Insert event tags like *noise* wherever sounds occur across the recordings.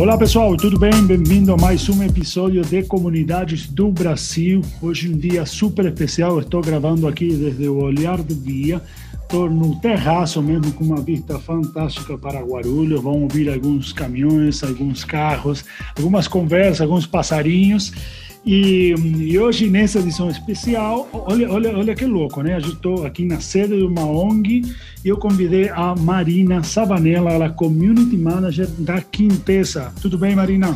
Olá pessoal, tudo bem? Bem-vindo a mais um episódio de Comunidades do Brasil. Hoje um dia super especial, estou gravando aqui desde o Olhar do Guia. Estou no terraço mesmo com uma vista fantástica para Guarulhos. Vão ouvir alguns caminhões, alguns carros, algumas conversas, alguns passarinhos. E, e, hoje, nessa edição especial, olha, olha, olha que louco, né? Eu estou aqui na sede de uma ONG e eu convidei a Marina Savanella, ela é Community Manager da Quintessa. Tudo bem, Marina?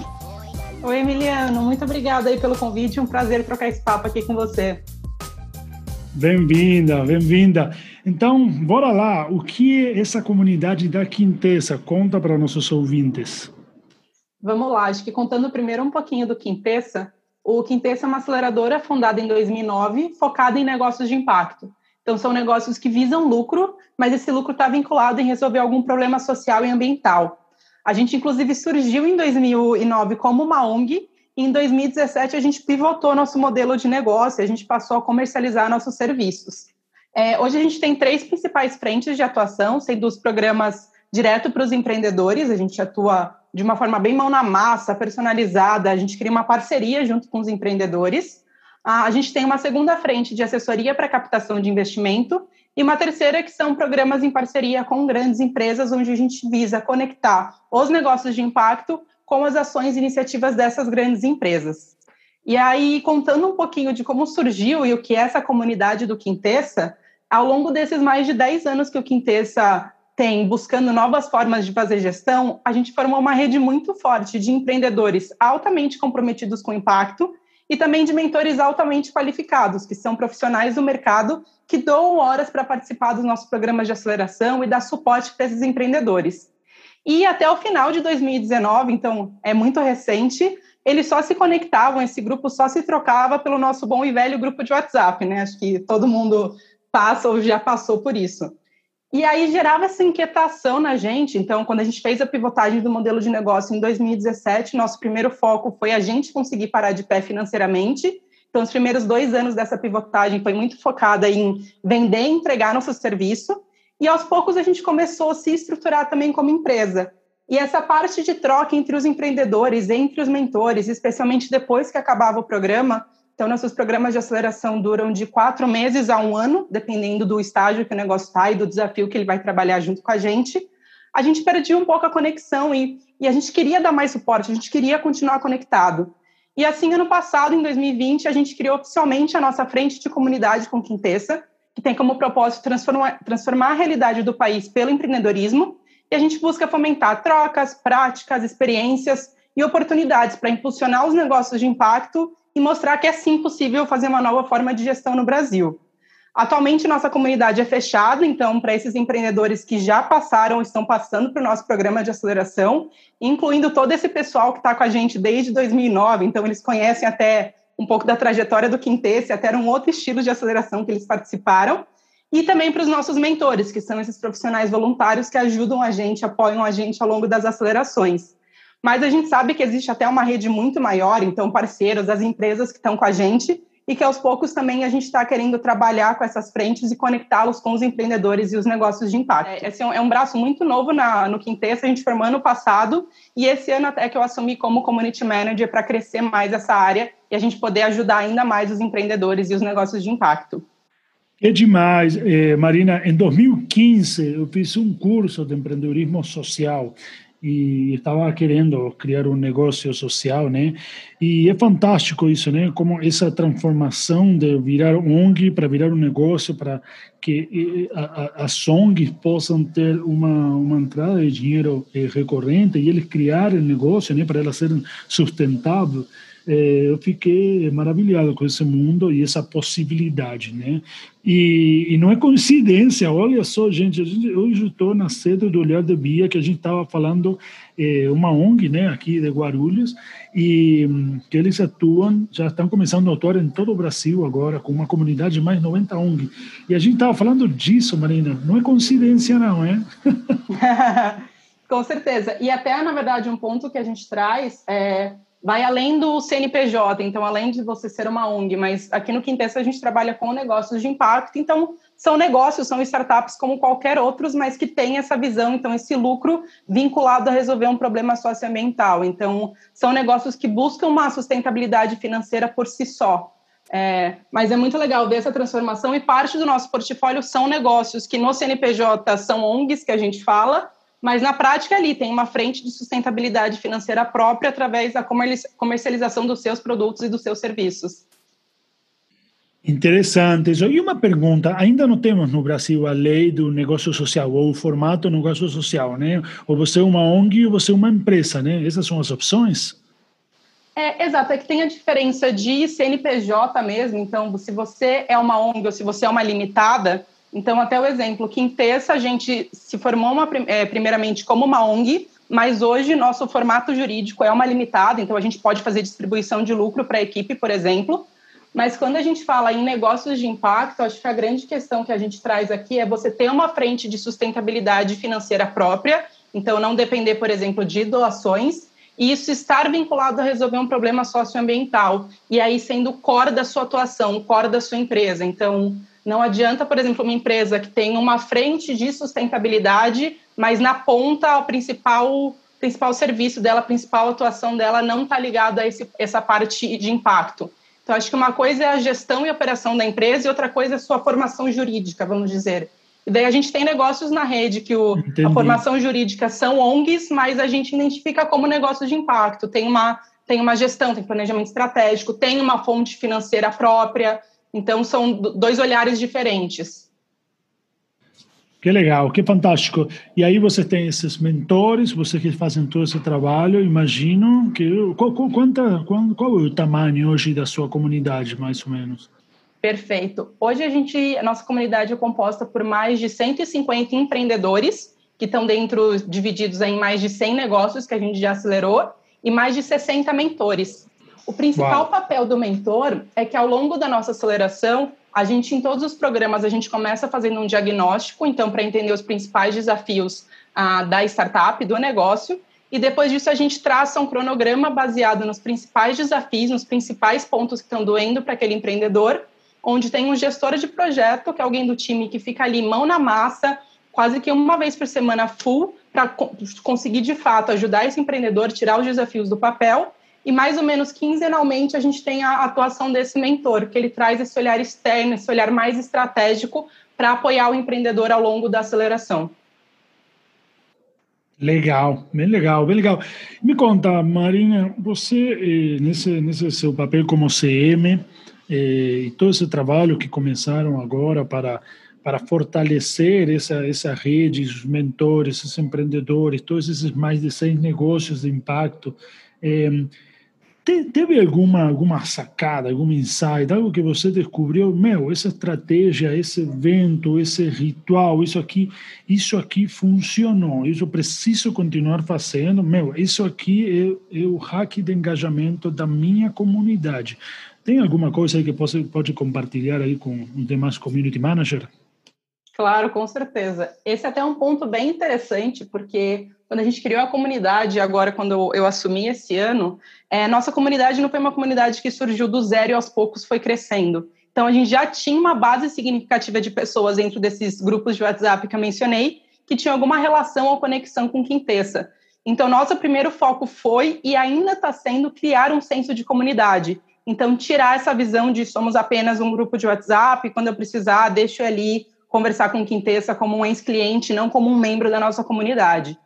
Oi, Emiliano. Muito obrigada aí pelo convite. Um prazer trocar esse papo aqui com você. Bem-vinda, bem-vinda. Então, bora lá. O que essa comunidade da Quintessa conta para nossos ouvintes? Vamos lá. Acho que contando primeiro um pouquinho do Quintessa, o Quintessa é uma aceleradora fundada em 2009, focada em negócios de impacto. Então, são negócios que visam lucro, mas esse lucro está vinculado em resolver algum problema social e ambiental. A gente, inclusive, surgiu em 2009 como uma ONG, e em 2017 a gente pivotou nosso modelo de negócio, a gente passou a comercializar nossos serviços. É, hoje a gente tem três principais frentes de atuação, sendo os programas direto para os empreendedores, a gente atua de uma forma bem mão na massa, personalizada. A gente cria uma parceria junto com os empreendedores. A gente tem uma segunda frente de assessoria para captação de investimento e uma terceira que são programas em parceria com grandes empresas, onde a gente visa conectar os negócios de impacto com as ações e iniciativas dessas grandes empresas. E aí, contando um pouquinho de como surgiu e o que é essa comunidade do Quintessa, ao longo desses mais de 10 anos que o Quintessa tem buscando novas formas de fazer gestão, a gente formou uma rede muito forte de empreendedores altamente comprometidos com o impacto e também de mentores altamente qualificados, que são profissionais do mercado que doam horas para participar dos nossos programas de aceleração e dar suporte para esses empreendedores. E até o final de 2019, então é muito recente, eles só se conectavam, esse grupo só se trocava pelo nosso bom e velho grupo de WhatsApp, né? Acho que todo mundo passa ou já passou por isso. E aí gerava essa inquietação na gente. Então, quando a gente fez a pivotagem do modelo de negócio em 2017, nosso primeiro foco foi a gente conseguir parar de pé financeiramente. Então, os primeiros dois anos dessa pivotagem foi muito focada em vender e entregar nosso serviço. E aos poucos a gente começou a se estruturar também como empresa. E essa parte de troca entre os empreendedores, entre os mentores, especialmente depois que acabava o programa, então, nossos programas de aceleração duram de quatro meses a um ano, dependendo do estágio que o negócio está e do desafio que ele vai trabalhar junto com a gente. A gente perdia um pouco a conexão e, e a gente queria dar mais suporte, a gente queria continuar conectado. E assim, ano passado, em 2020, a gente criou oficialmente a nossa frente de comunidade com Quintessa, que tem como propósito transformar, transformar a realidade do país pelo empreendedorismo. E a gente busca fomentar trocas, práticas, experiências e oportunidades para impulsionar os negócios de impacto e mostrar que é sim possível fazer uma nova forma de gestão no Brasil. Atualmente, nossa comunidade é fechada, então, para esses empreendedores que já passaram, estão passando para o nosso programa de aceleração, incluindo todo esse pessoal que está com a gente desde 2009, então, eles conhecem até um pouco da trajetória do Quintesse, até era um outro estilo de aceleração que eles participaram, e também para os nossos mentores, que são esses profissionais voluntários que ajudam a gente, apoiam a gente ao longo das acelerações. Mas a gente sabe que existe até uma rede muito maior, então parceiros, as empresas que estão com a gente e que aos poucos também a gente está querendo trabalhar com essas frentes e conectá-los com os empreendedores e os negócios de impacto. É, esse é um braço muito novo na, no Quintessa, a gente formou ano passado e esse ano até que eu assumi como Community Manager para crescer mais essa área e a gente poder ajudar ainda mais os empreendedores e os negócios de impacto. É demais, eh, Marina. Em 2015, eu fiz um curso de empreendedorismo social e estava querendo criar um negócio social, né? E é fantástico isso, né? Como essa transformação de virar ONG para virar um negócio, para que as ONGs possam ter uma, uma entrada de dinheiro eh, recorrente e eles criarem negócio, né? Para elas serem sustentáveis. É, eu fiquei maravilhado com esse mundo e essa possibilidade, né? E, e não é coincidência, olha só, gente, hoje estou na sede do Olhar de Bia, que a gente estava falando, é, uma ONG, né, aqui de Guarulhos, e que eles atuam, já estão começando a atuar em todo o Brasil agora, com uma comunidade de mais 90 ONG. E a gente estava falando disso, Marina, não é coincidência não, é? *laughs* com certeza. E até, na verdade, um ponto que a gente traz é vai além do CNPJ, então além de você ser uma ONG, mas aqui no Quintessa a gente trabalha com negócios de impacto, então são negócios, são startups como qualquer outros, mas que têm essa visão, então, esse lucro vinculado a resolver um problema socioambiental. Então, são negócios que buscam uma sustentabilidade financeira por si só. É, mas é muito legal ver essa transformação e parte do nosso portfólio são negócios que no CNPJ são ONGs que a gente fala, mas na prática ali tem uma frente de sustentabilidade financeira própria através da comercialização dos seus produtos e dos seus serviços. Interessante. E uma pergunta: ainda não temos no Brasil a lei do negócio social, ou o formato do negócio social, né? Ou você é uma ONG ou você é uma empresa, né? Essas são as opções? É, exato, é que tem a diferença de CNPJ mesmo. Então, se você é uma ONG ou se você é uma limitada, então, até o exemplo, Quintessa, a gente se formou uma, é, primeiramente como uma ONG, mas hoje nosso formato jurídico é uma limitada, então a gente pode fazer distribuição de lucro para a equipe, por exemplo, mas quando a gente fala em negócios de impacto, acho que a grande questão que a gente traz aqui é você ter uma frente de sustentabilidade financeira própria, então não depender, por exemplo, de doações, e isso estar vinculado a resolver um problema socioambiental, e aí sendo o core da sua atuação, o core da sua empresa. Então, não adianta, por exemplo, uma empresa que tem uma frente de sustentabilidade, mas na ponta o principal principal serviço dela, a principal atuação dela não está ligado a esse, essa parte de impacto. Então, acho que uma coisa é a gestão e operação da empresa e outra coisa é a sua formação jurídica, vamos dizer. E daí a gente tem negócios na rede que o, a formação jurídica são ONGs, mas a gente identifica como negócio de impacto. Tem uma, tem uma gestão, tem planejamento estratégico, tem uma fonte financeira própria. Então, são dois olhares diferentes. Que legal, que fantástico. E aí você tem esses mentores, vocês que fazem todo esse trabalho, imagino que qual, qual, quanta, qual, qual é o tamanho hoje da sua comunidade, mais ou menos? Perfeito. Hoje a gente, a nossa comunidade é composta por mais de 150 empreendedores que estão dentro, divididos em mais de 100 negócios que a gente já acelerou e mais de 60 mentores. O principal Uau. papel do mentor é que ao longo da nossa aceleração a gente, em todos os programas, a gente começa fazendo um diagnóstico, então, para entender os principais desafios ah, da startup, do negócio, e depois disso a gente traça um cronograma baseado nos principais desafios, nos principais pontos que estão doendo para aquele empreendedor, onde tem um gestor de projeto, que é alguém do time que fica ali mão na massa, quase que uma vez por semana full, para conseguir de fato ajudar esse empreendedor a tirar os desafios do papel e mais ou menos quinzenalmente a gente tem a atuação desse mentor, que ele traz esse olhar externo, esse olhar mais estratégico para apoiar o empreendedor ao longo da aceleração. Legal, bem legal, bem legal. Me conta, Marinha, você, eh, nesse, nesse seu papel como CM, eh, e todo esse trabalho que começaram agora para, para fortalecer essa, essa rede, os mentores, os empreendedores, todos esses mais de 100 negócios de impacto, eh, teve alguma, alguma sacada, algum insight, algo que você descobriu? Meu, essa estratégia, esse evento, esse ritual, isso aqui, isso aqui funcionou. Isso preciso continuar fazendo. Meu, isso aqui é, é o hack de engajamento da minha comunidade. Tem alguma coisa aí que você pode compartilhar aí com os demais community manager? Claro, com certeza. Esse é até um ponto bem interessante, porque quando a gente criou a comunidade, agora quando eu assumi esse ano, é, nossa comunidade não foi uma comunidade que surgiu do zero e aos poucos foi crescendo. Então a gente já tinha uma base significativa de pessoas dentro desses grupos de WhatsApp que eu mencionei, que tinham alguma relação ou conexão com Quintessa. Então nosso primeiro foco foi e ainda está sendo criar um senso de comunidade. Então tirar essa visão de somos apenas um grupo de WhatsApp, quando eu precisar deixo ali conversar com Quintessa como um ex-cliente, não como um membro da nossa comunidade.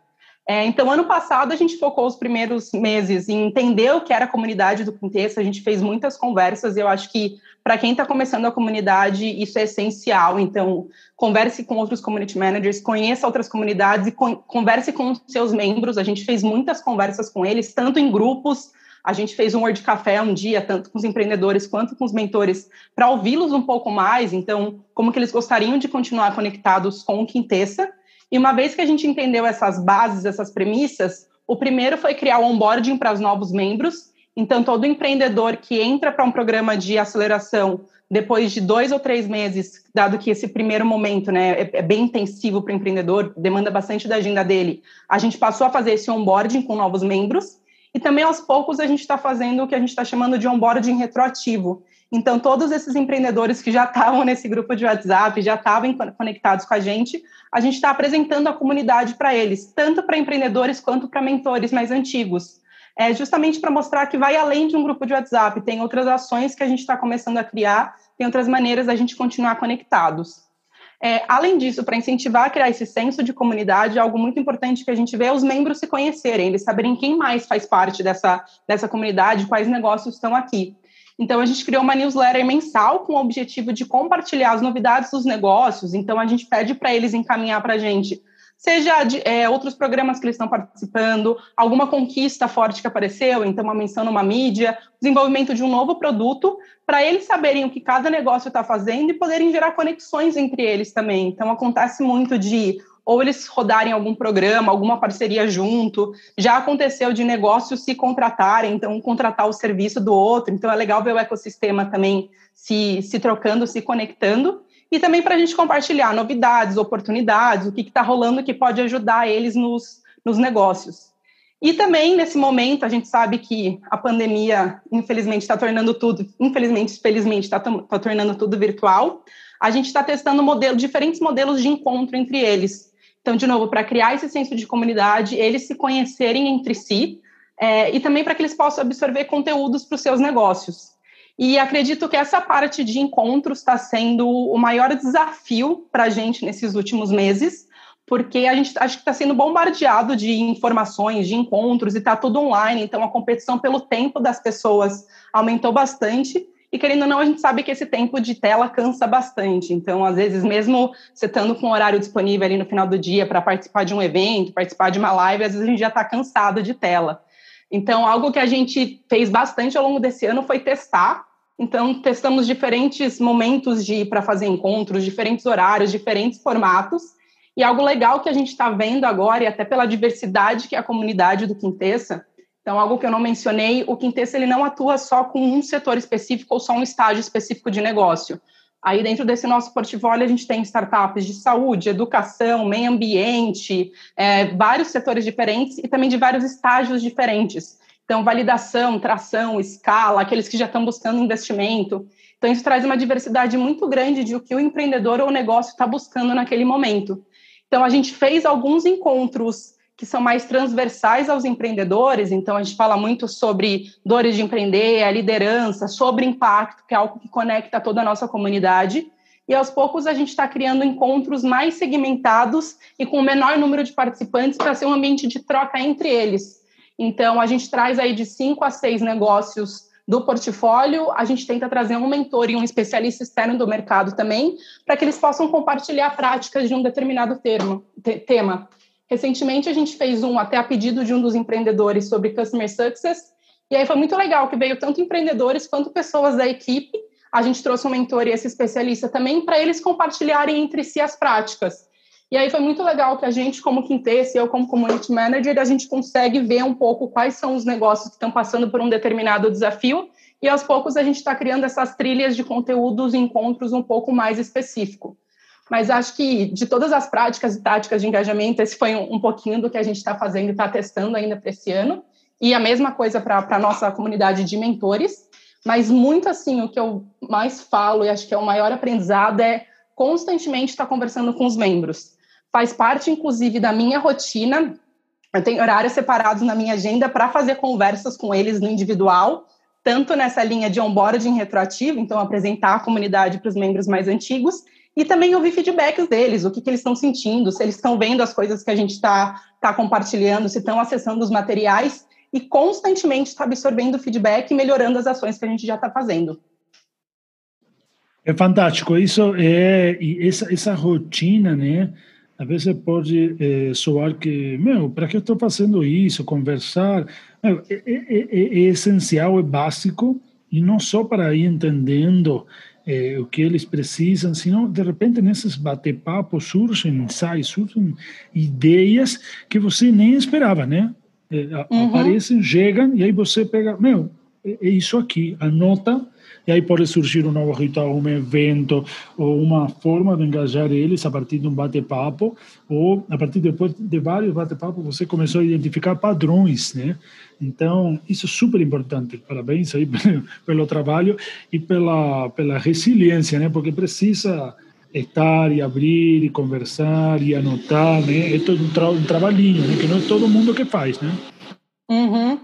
É, então, ano passado, a gente focou os primeiros meses em entender o que era a comunidade do Quintessa, a gente fez muitas conversas, e eu acho que para quem está começando a comunidade, isso é essencial. Então, converse com outros community managers, conheça outras comunidades e converse com seus membros. A gente fez muitas conversas com eles, tanto em grupos, a gente fez um Word Café um dia, tanto com os empreendedores quanto com os mentores, para ouvi-los um pouco mais, então, como que eles gostariam de continuar conectados com o Quintessa. E uma vez que a gente entendeu essas bases, essas premissas, o primeiro foi criar o onboarding para os novos membros. Então, todo empreendedor que entra para um programa de aceleração depois de dois ou três meses, dado que esse primeiro momento né, é, é bem intensivo para o empreendedor, demanda bastante da agenda dele, a gente passou a fazer esse onboarding com novos membros. E também, aos poucos, a gente está fazendo o que a gente está chamando de onboarding retroativo. Então, todos esses empreendedores que já estavam nesse grupo de WhatsApp, já estavam conectados com a gente, a gente está apresentando a comunidade para eles, tanto para empreendedores quanto para mentores mais antigos. É justamente para mostrar que vai além de um grupo de WhatsApp, tem outras ações que a gente está começando a criar, tem outras maneiras da gente continuar conectados. É, além disso, para incentivar a criar esse senso de comunidade, algo muito importante que a gente vê é os membros se conhecerem, eles saberem quem mais faz parte dessa, dessa comunidade, quais negócios estão aqui. Então, a gente criou uma newsletter mensal com o objetivo de compartilhar as novidades dos negócios. Então, a gente pede para eles encaminhar para a gente, seja de, é, outros programas que eles estão participando, alguma conquista forte que apareceu, então, uma menção numa mídia, desenvolvimento de um novo produto, para eles saberem o que cada negócio está fazendo e poderem gerar conexões entre eles também. Então, acontece muito de ou eles rodarem algum programa, alguma parceria junto. Já aconteceu de negócios se contratarem, então contratar o serviço do outro. Então é legal ver o ecossistema também se, se trocando, se conectando. E também para a gente compartilhar novidades, oportunidades, o que está rolando que pode ajudar eles nos, nos negócios. E também, nesse momento, a gente sabe que a pandemia, infelizmente, está tornando tudo, infelizmente, felizmente, está tá tornando tudo virtual. A gente está testando modelo, diferentes modelos de encontro entre eles. Então, de novo, para criar esse senso de comunidade, eles se conhecerem entre si é, e também para que eles possam absorver conteúdos para os seus negócios. E acredito que essa parte de encontros está sendo o maior desafio para a gente nesses últimos meses, porque a gente acho que está sendo bombardeado de informações, de encontros e está tudo online, então a competição pelo tempo das pessoas aumentou bastante e querendo ou não, a gente sabe que esse tempo de tela cansa bastante. Então, às vezes, mesmo você estando com um horário disponível ali no final do dia para participar de um evento, participar de uma live, às vezes a gente já está cansado de tela. Então, algo que a gente fez bastante ao longo desse ano foi testar. Então, testamos diferentes momentos de para fazer encontros, diferentes horários, diferentes formatos. E algo legal que a gente está vendo agora, e até pela diversidade que é a comunidade do Quintessa, então, algo que eu não mencionei, o Quintessa ele não atua só com um setor específico ou só um estágio específico de negócio. Aí, dentro desse nosso portfólio, a gente tem startups de saúde, educação, meio ambiente, é, vários setores diferentes e também de vários estágios diferentes. Então, validação, tração, escala, aqueles que já estão buscando investimento. Então, isso traz uma diversidade muito grande de o que o empreendedor ou o negócio está buscando naquele momento. Então, a gente fez alguns encontros que são mais transversais aos empreendedores. Então, a gente fala muito sobre dores de empreender, a liderança, sobre impacto, que é algo que conecta toda a nossa comunidade. E aos poucos a gente está criando encontros mais segmentados e com o menor número de participantes para ser um ambiente de troca entre eles. Então, a gente traz aí de cinco a seis negócios do portfólio, a gente tenta trazer um mentor e um especialista externo do mercado também, para que eles possam compartilhar práticas de um determinado termo, tema. Recentemente a gente fez um até a pedido de um dos empreendedores sobre customer success, e aí foi muito legal que veio tanto empreendedores quanto pessoas da equipe. A gente trouxe um mentor e esse especialista também para eles compartilharem entre si as práticas. E aí foi muito legal que a gente, como Quintesse, eu como Community Manager, a gente consegue ver um pouco quais são os negócios que estão passando por um determinado desafio e aos poucos a gente está criando essas trilhas de conteúdos e encontros um pouco mais específico. Mas acho que de todas as práticas e táticas de engajamento, esse foi um, pouquinho do que a gente está fazendo e está testando ainda para esse ano. E a mesma coisa para a nossa comunidade de mentores. Mas muito assim, o que eu mais falo e acho que é o maior aprendizado é constantemente estar tá conversando com os membros. Faz parte, inclusive, da minha rotina. Eu tenho horários separados na minha agenda para fazer conversas com eles no individual, tanto nessa linha de onboarding retroativo, então apresentar a comunidade para os membros mais antigos, e também ouvir feedbacks deles, o que, que eles estão sentindo, se eles estão vendo as coisas que a gente está tá compartilhando, se estão acessando os materiais e constantemente está absorvendo feedback e melhorando as ações que a gente já está fazendo. É fantástico. Isso é essa, essa rotina, né? Às vezes pode é, soar que, meu, para que eu estou fazendo isso? Conversar. Meu, é, é, é, essencial, é básico, e não só para ir entendendo é, o que eles precisam, senão, de repente, nesses bate-papos surgem ensaios, surgem ideias que você nem esperava, né? É, uhum. Aparecem, chegam, e aí você pega, meu, é, é isso aqui, anota, e aí pode surgir um novo ritual, um evento, ou uma forma de engajar eles a partir de um bate-papo, ou a partir depois de vários bate-papos você começou a identificar padrões, né? Então, isso é super importante. Parabéns aí *laughs* pelo trabalho e pela, pela resiliência, né? Porque precisa estar e abrir e conversar e anotar, né? É todo um, tra um trabalhinho, né? Que não é todo mundo que faz, né? Uhum,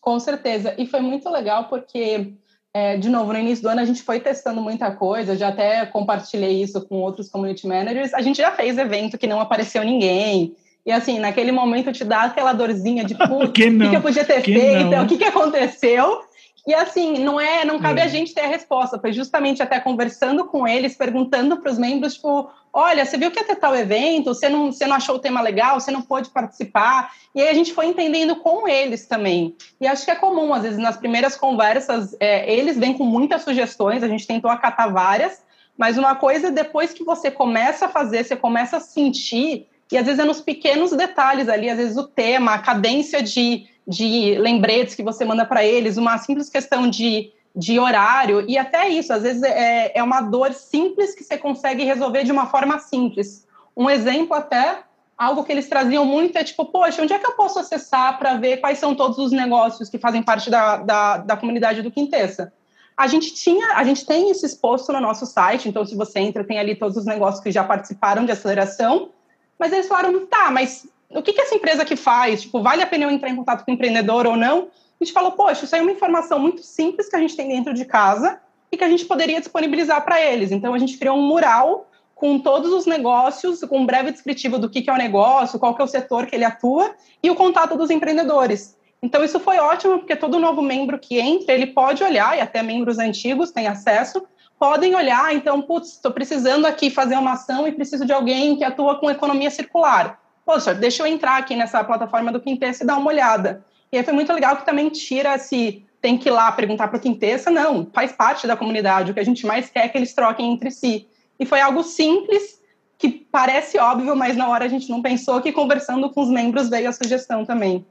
com certeza. E foi muito legal porque, é, de novo, no início do ano a gente foi testando muita coisa, já até compartilhei isso com outros community managers. A gente já fez evento que não apareceu ninguém. E assim, naquele momento te dá aquela dorzinha de *laughs* putz, o que, que, eu podia ter que feito, não? o que, que aconteceu. E assim, não é, não cabe a gente ter a resposta, foi justamente até conversando com eles, perguntando para os membros, tipo, olha, você viu que ia ter tal evento, você não, você não achou o tema legal, você não pôde participar, e aí a gente foi entendendo com eles também. E acho que é comum, às vezes, nas primeiras conversas, é, eles vêm com muitas sugestões, a gente tentou acatar várias, mas uma coisa, depois que você começa a fazer, você começa a sentir, e às vezes é nos pequenos detalhes ali, às vezes o tema, a cadência de de lembretes que você manda para eles, uma simples questão de, de horário, e até isso, às vezes é, é uma dor simples que você consegue resolver de uma forma simples. Um exemplo até, algo que eles traziam muito é tipo, poxa, onde é que eu posso acessar para ver quais são todos os negócios que fazem parte da, da, da comunidade do Quintessa? A gente tinha, a gente tem isso exposto no nosso site, então se você entra, tem ali todos os negócios que já participaram de aceleração, mas eles falaram, tá, mas o que, que essa empresa que faz? Tipo, vale a pena eu entrar em contato com o empreendedor ou não? A gente falou, poxa, isso aí é uma informação muito simples que a gente tem dentro de casa e que a gente poderia disponibilizar para eles. Então, a gente criou um mural com todos os negócios, com um breve descritivo do que, que é o negócio, qual que é o setor que ele atua e o contato dos empreendedores. Então, isso foi ótimo, porque todo novo membro que entra, ele pode olhar, e até membros antigos têm acesso, podem olhar, então, putz, estou precisando aqui fazer uma ação e preciso de alguém que atua com economia circular poxa, deixa eu entrar aqui nessa plataforma do Quintessa e dar uma olhada. E aí foi muito legal que também tira se tem que ir lá perguntar para o Quintessa, não, faz parte da comunidade, o que a gente mais quer é que eles troquem entre si. E foi algo simples, que parece óbvio, mas na hora a gente não pensou que conversando com os membros veio a sugestão também.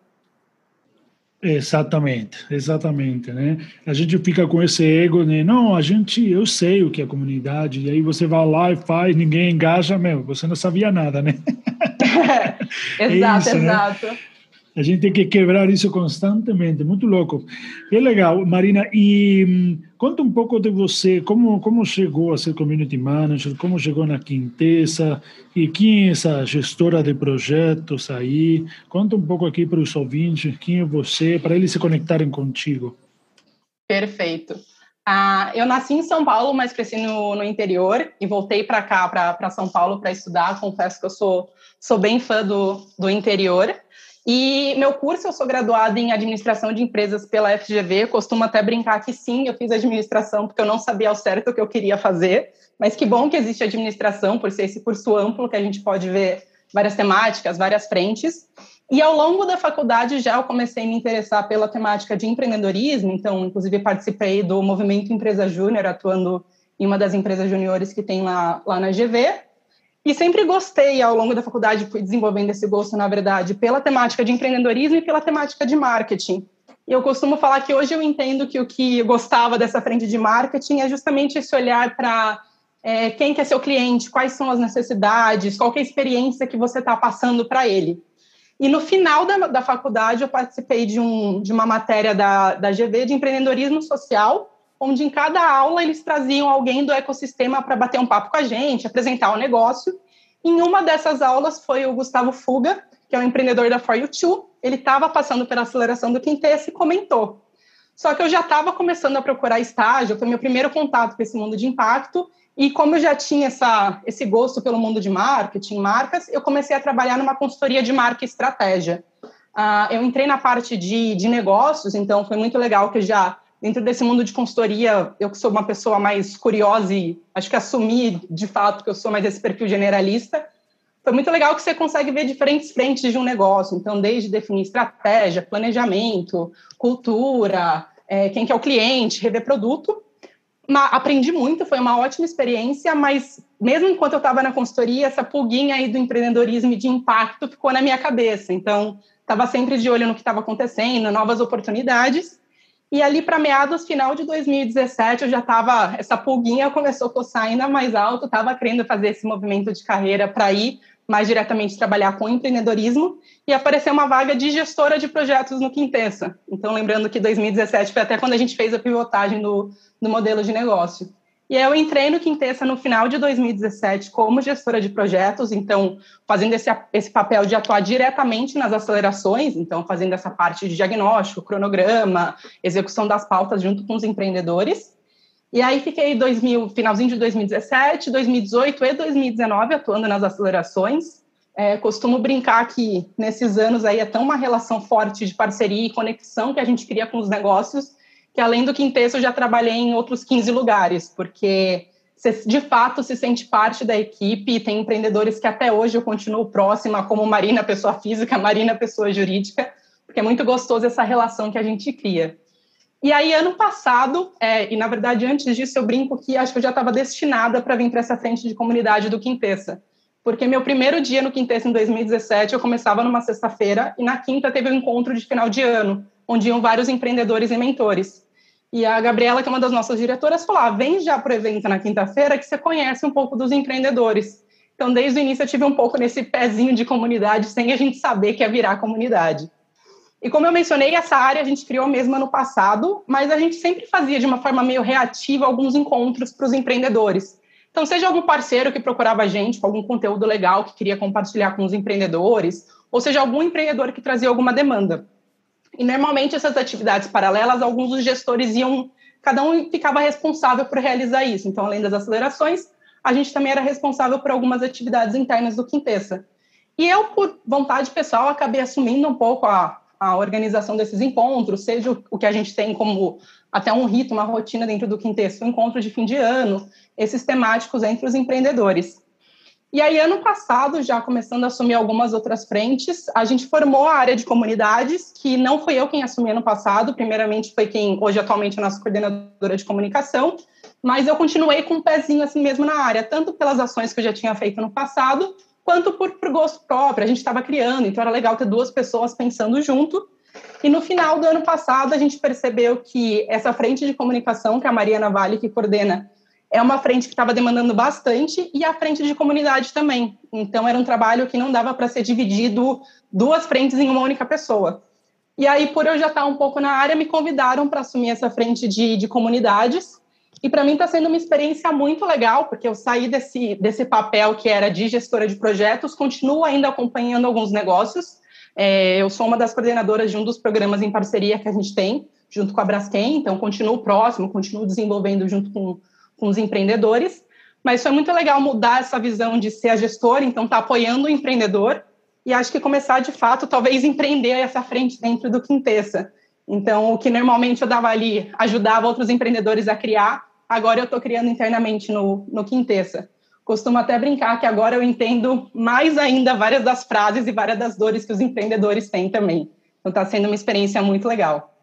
Exatamente, exatamente, né? A gente fica com esse ego, né? Não, a gente, eu sei o que é comunidade, e aí você vai lá e faz, ninguém engaja, meu, você não sabia nada, né? *laughs* *laughs* exato, é isso, né? exato. Né? A gente tem que quebrar isso constantemente, muito louco. Que legal, Marina. E hum, conta um pouco de você, como como chegou a ser community manager, como chegou na Quintessa e quem é essa gestora de projetos aí. Conta um pouco aqui para os ouvintes, quem é você, para eles se conectarem contigo. Perfeito. Ah, eu nasci em São Paulo, mas cresci no, no interior e voltei para cá, para São Paulo, para estudar. Confesso que eu sou, sou bem fã do, do interior. E meu curso, eu sou graduada em administração de empresas pela FGV. Costumo até brincar que sim, eu fiz administração porque eu não sabia ao certo o que eu queria fazer. Mas que bom que existe administração, por ser esse curso amplo que a gente pode ver várias temáticas, várias frentes. E ao longo da faculdade já eu comecei a me interessar pela temática de empreendedorismo. Então, inclusive, participei do movimento Empresa Júnior, atuando em uma das empresas juniores que tem lá, lá na GV. E sempre gostei, ao longo da faculdade, fui desenvolvendo esse gosto, na verdade, pela temática de empreendedorismo e pela temática de marketing. E eu costumo falar que hoje eu entendo que o que gostava dessa frente de marketing é justamente esse olhar para é, quem que é seu cliente, quais são as necessidades, qual é a experiência que você está passando para ele. E no final da, da faculdade, eu participei de, um, de uma matéria da, da GV de empreendedorismo social, onde em cada aula eles traziam alguém do ecossistema para bater um papo com a gente, apresentar o negócio. Em uma dessas aulas foi o Gustavo Fuga, que é um empreendedor da For You Too. Ele estava passando pela aceleração do Quintessa e comentou. Só que eu já estava começando a procurar estágio, foi meu primeiro contato com esse mundo de impacto, e como eu já tinha essa, esse gosto pelo mundo de marketing, marcas, eu comecei a trabalhar numa consultoria de marca e estratégia. Uh, eu entrei na parte de, de negócios, então foi muito legal que eu já dentro desse mundo de consultoria, eu que sou uma pessoa mais curiosa e acho que assumi de fato que eu sou mais esse perfil generalista, foi muito legal que você consegue ver diferentes frentes de um negócio. Então, desde definir estratégia, planejamento, cultura, é, quem que é o cliente, rever produto. Aprendi muito, foi uma ótima experiência, mas mesmo enquanto eu estava na consultoria, essa pulguinha aí do empreendedorismo e de impacto ficou na minha cabeça. Então, estava sempre de olho no que estava acontecendo, novas oportunidades. E ali para meados, final de 2017, eu já estava, essa pulguinha começou a coçar ainda mais alto, estava querendo fazer esse movimento de carreira para ir mais diretamente trabalhar com empreendedorismo e apareceu uma vaga de gestora de projetos no Quintessa. Então, lembrando que 2017 foi até quando a gente fez a pivotagem do, do modelo de negócio. E eu entrei no Quintessa no final de 2017 como gestora de projetos, então fazendo esse, esse papel de atuar diretamente nas acelerações, então fazendo essa parte de diagnóstico, cronograma, execução das pautas junto com os empreendedores. E aí fiquei 2000, finalzinho de 2017, 2018 e 2019 atuando nas acelerações. É, costumo brincar que nesses anos aí é tão uma relação forte de parceria e conexão que a gente cria com os negócios que além do Quintesso eu já trabalhei em outros 15 lugares, porque você de fato se sente parte da equipe e tem empreendedores que até hoje eu continuo próxima, como Marina, pessoa física, *laughs* Marina, pessoa jurídica, porque é muito gostoso essa relação que a gente cria. E aí, ano passado, é, e na verdade antes disso, eu brinco que acho que eu já estava destinada para vir para essa frente de comunidade do Quintessa. Porque meu primeiro dia no Quintessa em 2017, eu começava numa sexta-feira, e na quinta teve um encontro de final de ano, onde iam vários empreendedores e mentores. E a Gabriela, que é uma das nossas diretoras, falou: ah, vem já para o evento na quinta-feira que você conhece um pouco dos empreendedores. Então, desde o início, eu tive um pouco nesse pezinho de comunidade, sem a gente saber que ia virar comunidade. E como eu mencionei, essa área a gente criou mesmo ano passado, mas a gente sempre fazia de uma forma meio reativa alguns encontros para os empreendedores. Então, seja algum parceiro que procurava a gente com algum conteúdo legal que queria compartilhar com os empreendedores, ou seja algum empreendedor que trazia alguma demanda. E normalmente essas atividades paralelas, alguns dos gestores iam, cada um ficava responsável por realizar isso. Então, além das acelerações, a gente também era responsável por algumas atividades internas do Quintessa. E eu, por vontade pessoal, acabei assumindo um pouco a, a organização desses encontros, seja o que a gente tem como até um rito, uma rotina dentro do Quintessa, um encontro de fim de ano, esses temáticos entre os empreendedores. E aí, ano passado, já começando a assumir algumas outras frentes, a gente formou a área de comunidades, que não fui eu quem assumi ano passado, primeiramente foi quem hoje atualmente é nossa coordenadora de comunicação, mas eu continuei com um pezinho assim mesmo na área, tanto pelas ações que eu já tinha feito no passado, quanto por, por gosto próprio, a gente estava criando, então era legal ter duas pessoas pensando junto, e no final do ano passado, a gente percebeu que essa frente de comunicação, que a Mariana Vale que coordena, é uma frente que estava demandando bastante e a frente de comunidade também. Então, era um trabalho que não dava para ser dividido duas frentes em uma única pessoa. E aí, por eu já estar um pouco na área, me convidaram para assumir essa frente de, de comunidades. E para mim está sendo uma experiência muito legal, porque eu saí desse, desse papel que era de gestora de projetos, continuo ainda acompanhando alguns negócios. É, eu sou uma das coordenadoras de um dos programas em parceria que a gente tem, junto com a Braskem, então continuo próximo, continuo desenvolvendo junto com com os empreendedores, mas foi muito legal mudar essa visão de ser a gestora, então tá apoiando o empreendedor e acho que começar de fato, talvez empreender essa frente dentro do Quintessa. Então, o que normalmente eu dava ali, ajudava outros empreendedores a criar, agora eu estou criando internamente no, no Quintessa. Costumo até brincar que agora eu entendo mais ainda várias das frases e várias das dores que os empreendedores têm também. Então, está sendo uma experiência muito legal.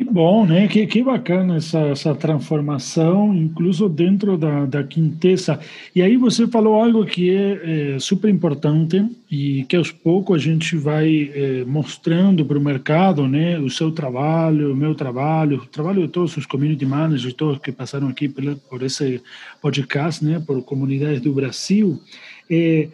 Que bom, né? Que, que bacana essa, essa transformação, incluso dentro da, da Quintessa. E aí você falou algo que é, é super importante e que aos poucos a gente vai é, mostrando para o mercado, né? O seu trabalho, o meu trabalho, o trabalho de todos os community managers, todos que passaram aqui por, por esse podcast, né? Por comunidades do Brasil. É,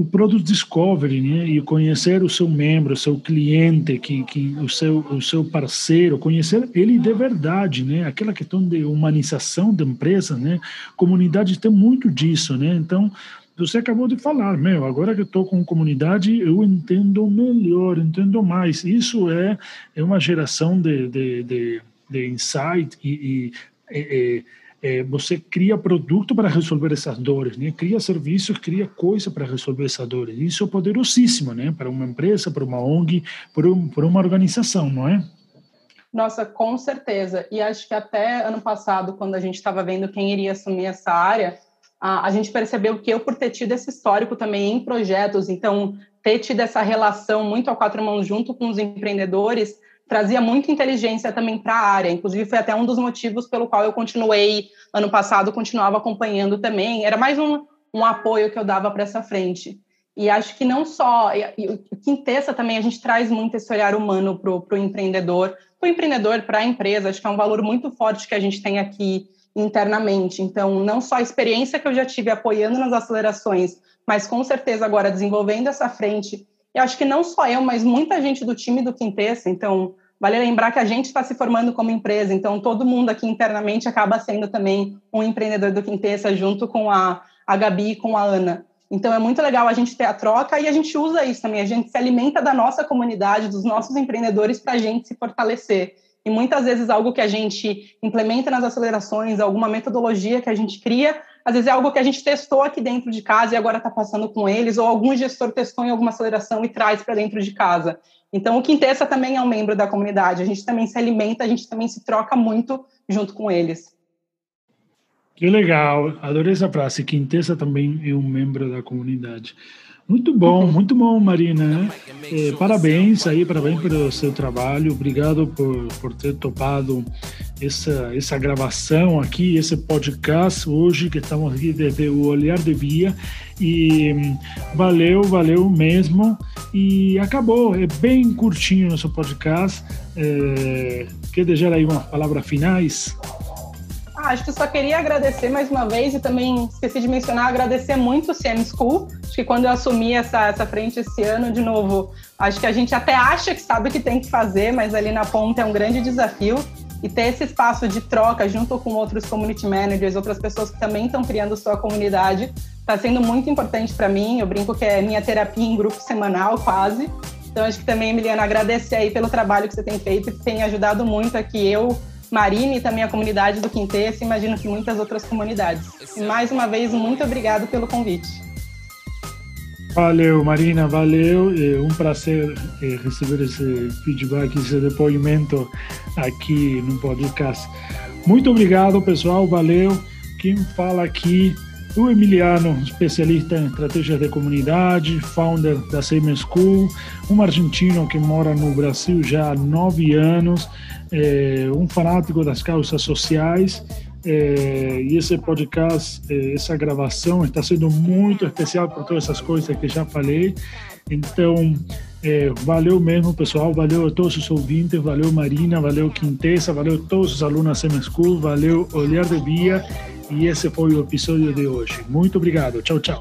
o product discovery, né? E conhecer o seu membro, o seu cliente, que, que o seu o seu parceiro, conhecer ele de verdade, né? Aquela questão de humanização da empresa, né? Comunidade tem muito disso, né? Então você acabou de falar, meu, agora que estou com comunidade, eu entendo melhor, entendo mais. Isso é, é uma geração de, de, de, de insight e, e é, é, você cria produto para resolver essas dores, né? Cria serviços, cria coisa para resolver essas dores. Isso é poderosíssimo, né? Para uma empresa, para uma ONG, para, um, para uma organização, não é? Nossa, com certeza. E acho que até ano passado, quando a gente estava vendo quem iria assumir essa área, a, a gente percebeu que eu, por ter tido esse histórico também em projetos, então ter tido essa relação muito a quatro mãos junto com os empreendedores, trazia muita inteligência também para a área. Inclusive, foi até um dos motivos pelo qual eu continuei, ano passado, continuava acompanhando também. Era mais um, um apoio que eu dava para essa frente. E acho que não só. E, o Quintessa também, a gente traz muito esse olhar humano para o empreendedor, o empreendedor para a empresa. Acho que é um valor muito forte que a gente tem aqui internamente. Então, não só a experiência que eu já tive apoiando nas acelerações, mas com certeza agora desenvolvendo essa frente. Eu acho que não só eu, mas muita gente do time do Quintessa. Então, vale lembrar que a gente está se formando como empresa. Então, todo mundo aqui internamente acaba sendo também um empreendedor do Quintessa, junto com a, a Gabi e com a Ana. Então, é muito legal a gente ter a troca e a gente usa isso também. A gente se alimenta da nossa comunidade, dos nossos empreendedores, para a gente se fortalecer. E muitas vezes algo que a gente implementa nas acelerações, alguma metodologia que a gente cria, às vezes é algo que a gente testou aqui dentro de casa e agora está passando com eles, ou algum gestor testou em alguma aceleração e traz para dentro de casa. Então, o Quintessa também é um membro da comunidade, a gente também se alimenta, a gente também se troca muito junto com eles. Que legal, adorei essa frase. Quintessa também é um membro da comunidade. Muito bom, *laughs* muito bom, Marina. É, parabéns aí, parabéns pelo seu trabalho. Obrigado por, por ter topado essa, essa gravação aqui, esse podcast hoje, que estamos aqui desde o Olhar de Via. E hum, valeu, valeu mesmo. E acabou, é bem curtinho nosso podcast. É, quer deixar aí umas palavras finais? Ah, acho que só queria agradecer mais uma vez e também esqueci de mencionar, agradecer muito o CM School. Acho que quando eu assumi essa, essa frente esse ano, de novo, acho que a gente até acha que sabe o que tem que fazer, mas ali na ponta é um grande desafio. E ter esse espaço de troca junto com outros community managers, outras pessoas que também estão criando sua comunidade, está sendo muito importante para mim. Eu brinco que é minha terapia em grupo semanal, quase. Então, acho que também, Emiliana, agradecer aí pelo trabalho que você tem feito e que tem ajudado muito aqui eu Marina e também a comunidade do Quintessa, imagino que muitas outras comunidades. E mais uma vez, muito obrigado pelo convite. Valeu, Marina, valeu. É um prazer é, receber esse feedback, esse depoimento aqui no podcast. Muito obrigado, pessoal, valeu. Quem fala aqui o Emiliano, especialista em estratégias de comunidade, founder da Same School, um argentino que mora no Brasil já há nove anos, é, um fanático das causas sociais. É, e esse podcast, é, essa gravação está sendo muito especial por todas essas coisas que já falei. Então, é, valeu mesmo, pessoal. Valeu a todos os ouvintes. Valeu, Marina. Valeu, Quintessa. Valeu todos os alunos da Same School. Valeu, Olhar de Via. E esse foi o episódio de hoje. Muito obrigado. Tchau, tchau.